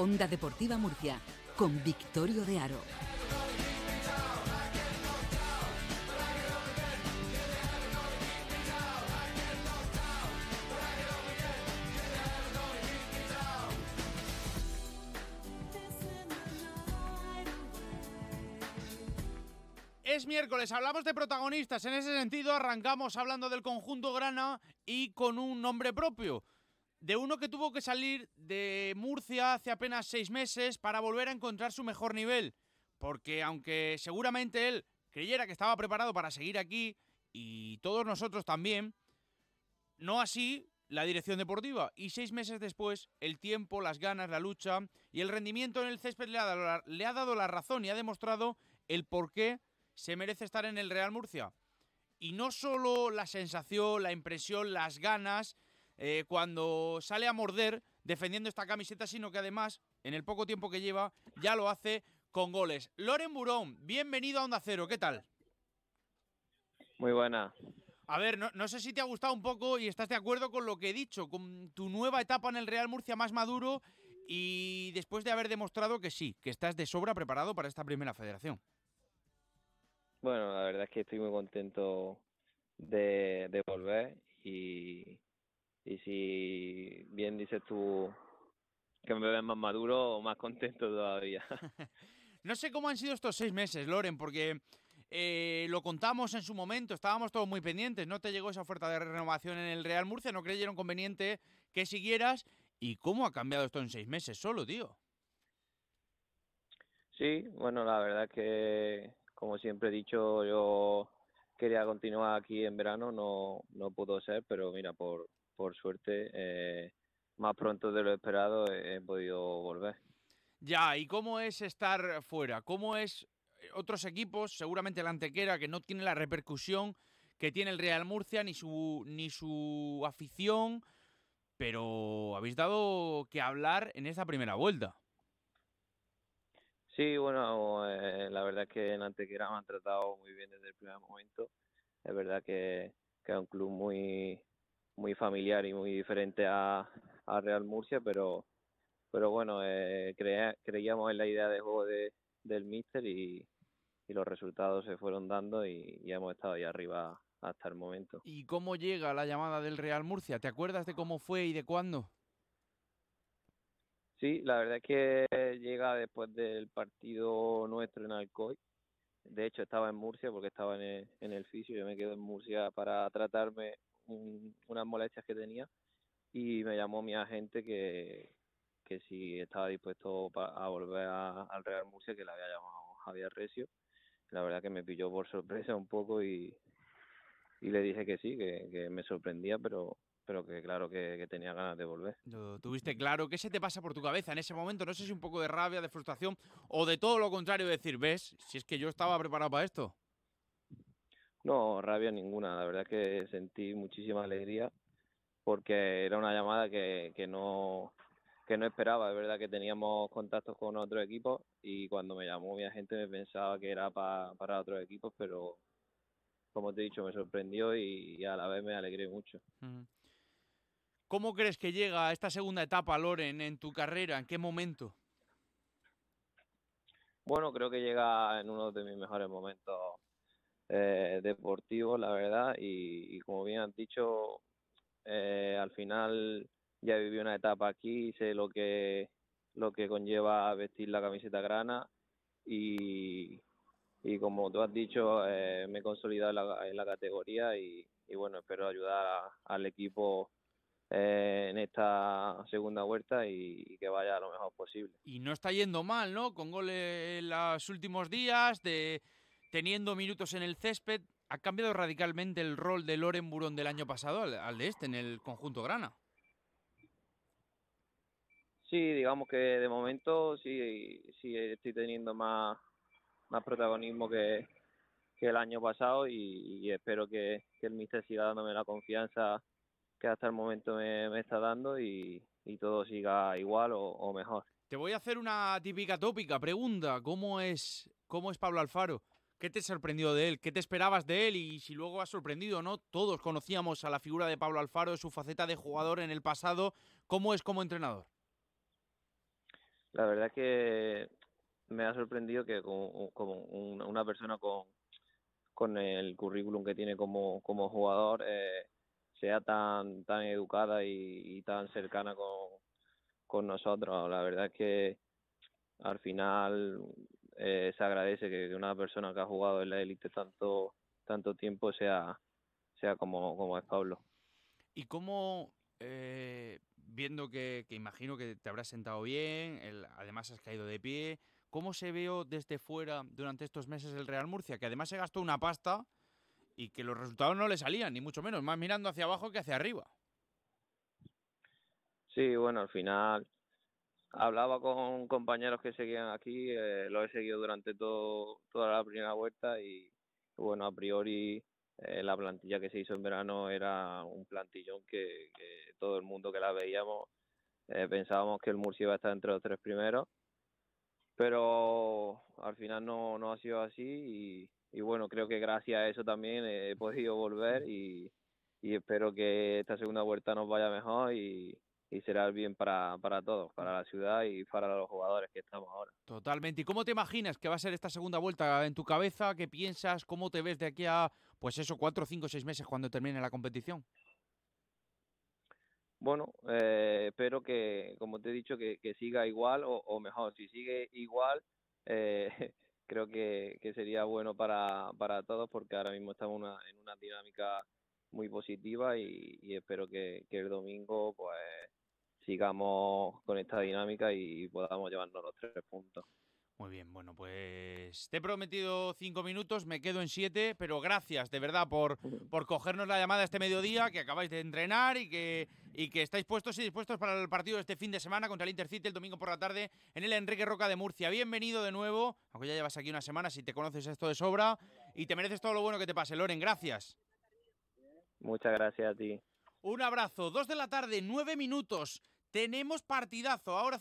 Onda Deportiva Murcia, con Victorio de Aro. Es miércoles, hablamos de protagonistas. En ese sentido, arrancamos hablando del conjunto Grana y con un nombre propio. De uno que tuvo que salir de Murcia hace apenas seis meses para volver a encontrar su mejor nivel. Porque aunque seguramente él creyera que estaba preparado para seguir aquí, y todos nosotros también, no así la dirección deportiva. Y seis meses después, el tiempo, las ganas, la lucha y el rendimiento en el césped le ha dado la, le ha dado la razón y ha demostrado el por qué se merece estar en el Real Murcia. Y no solo la sensación, la impresión, las ganas, eh, cuando sale a morder defendiendo esta camiseta, sino que además, en el poco tiempo que lleva, ya lo hace con goles. Loren Burón, bienvenido a Onda Cero, ¿qué tal? Muy buena. A ver, no, no, sé si te ha gustado un poco y estás de acuerdo con lo que he dicho, con tu nueva etapa en el Real Murcia más maduro y después de haber demostrado que sí, que estás de sobra preparado para esta primera federación. Bueno, la verdad es que estoy muy contento de, de volver y, y si bien dices tú que me ves más maduro, más contento todavía. no sé cómo han sido estos seis meses, Loren, porque eh, lo contamos en su momento, estábamos todos muy pendientes, no te llegó esa oferta de renovación en el Real Murcia, no creyeron conveniente que siguieras. ¿Y cómo ha cambiado esto en seis meses solo, tío? Sí, bueno, la verdad es que como siempre he dicho, yo quería continuar aquí en verano, no, no pudo ser, pero mira, por, por suerte, eh, más pronto de lo esperado he, he podido volver. Ya, ¿y cómo es estar fuera? ¿Cómo es eh, otros equipos, seguramente la Antequera, que no tiene la repercusión que tiene el Real Murcia, ni su, ni su afición, pero habéis dado que hablar en esta primera vuelta. Sí, bueno, eh, la verdad es que en Antequera me han tratado muy bien desde el primer momento. Es verdad que, que es un club muy muy familiar y muy diferente a, a Real Murcia, pero pero bueno, eh, crea, creíamos en la idea de juego de, del míster y, y los resultados se fueron dando y ya hemos estado ahí arriba hasta el momento. ¿Y cómo llega la llamada del Real Murcia? ¿Te acuerdas de cómo fue y de cuándo? Sí, la verdad es que llega después del partido nuestro en Alcoy. De hecho, estaba en Murcia porque estaba en el, en el fisio. Yo me quedo en Murcia para tratarme un, unas molestias que tenía y me llamó mi agente que, que si estaba dispuesto a volver al Real Murcia, que le había llamado Javier Recio. La verdad que me pilló por sorpresa un poco y, y le dije que sí, que, que me sorprendía, pero pero que claro que, tenía ganas de volver. Tuviste claro. ¿Qué se te pasa por tu cabeza en ese momento? No sé si un poco de rabia, de frustración o de todo lo contrario, decir, ves, si es que yo estaba preparado para esto. No, rabia ninguna. La verdad es que sentí muchísima alegría porque era una llamada que, que no que no esperaba. Es verdad que teníamos contactos con otros equipos y cuando me llamó mi agente me pensaba que era pa, para otros equipos, pero como te he dicho, me sorprendió y, y a la vez me alegré mucho. ¿Cómo crees que llega esta segunda etapa, Loren, en tu carrera? ¿En qué momento? Bueno, creo que llega en uno de mis mejores momentos eh, deportivos, la verdad, y, como bien has dicho, eh, al final ya viví una etapa aquí, sé lo que lo que conlleva vestir la camiseta grana y, y como tú has dicho, eh, me he consolidado en la, en la categoría y, y, bueno, espero ayudar a, al equipo eh, en esta segunda vuelta y, y, que vaya lo mejor posible. Y no está yendo mal, ¿no? Con goles en los últimos días, de teniendo minutos en el césped, ha cambiado radicalmente el rol de Loren Burón del año pasado al, al de este en el conjunto grana. Sí, digamos que de momento sí, sí estoy teniendo más, más protagonismo que, que el año pasado y, y espero que, que, el míster siga dándome la confianza que hasta el momento me, me está dando y, y, todo siga igual o, o, mejor. Te voy a hacer una típica tópica pregunta. ¿Cómo es, cómo es Pablo Alfaro? ¿Qué te sorprendió de él? ¿Qué te esperabas de él? Y si luego has sorprendido, ¿no? Todos conocíamos a la figura de Pablo Alfaro, su faceta de jugador en el pasado. ¿Cómo es como entrenador? la verdad que me ha sorprendido que como, una persona con, con el currículum que tiene como, como jugador eh, sea tan tan educada y, tan cercana con, con nosotros. La verdad es que al final eh, se agradece que una persona que ha jugado en la élite tanto tanto tiempo sea sea como, como es Pablo. ¿Y cómo, eh, viendo que, que, imagino que te habrás sentado bien, el, además has caído de pie, ¿cómo se veo desde fuera durante estos meses el Real Murcia? Que además se gastó una pasta y que los resultados no le salían, ni mucho menos, más mirando hacia abajo que hacia arriba. Sí, bueno, al final hablaba con compañeros que seguían aquí, eh, lo he seguido durante todo, toda la primera vuelta y bueno, a priori eh, la plantilla que se hizo en verano era un plantillón que, todo el mundo que la veíamos eh, pensábamos que el Murcia iba a estar entre los tres primeros, pero al final no, no ha sido así y, bueno, creo que gracias a eso también he podido volver y, y espero que esta segunda vuelta nos vaya mejor y, y será el bien para, para todos, para la ciudad y para los jugadores que estamos ahora. Totalmente. ¿Y cómo te imaginas que va a ser esta segunda vuelta en tu cabeza? ¿Qué piensas? ¿Cómo te ves de aquí a, pues eso, cuatro, cinco, seis meses cuando termine la competición? Bueno, eh, espero que, como te he dicho, que, siga igual o, mejor. Si sigue igual, eh, creo que, sería bueno para, para todos porque ahora mismo estamos una, en una dinámica muy positiva y, y espero que, que el domingo pues sigamos con esta dinámica y podamos llevarnos los tres puntos. Muy bien, bueno, pues te he prometido cinco minutos, me quedo en siete, pero gracias de verdad por, por cogernos la llamada este mediodía, que acabáis de entrenar y que, y que estáis puestos y dispuestos para el partido de este fin de semana contra el Intercity el domingo por la tarde en el Enrique Roca de Murcia. Bienvenido de nuevo, aunque ya llevas aquí una semana, si te conoces esto de sobra, y te mereces todo lo bueno que te pase. Loren, gracias. Muchas gracias a ti. Un abrazo, dos de la tarde, nueve minutos. Tenemos partidazo. Ahora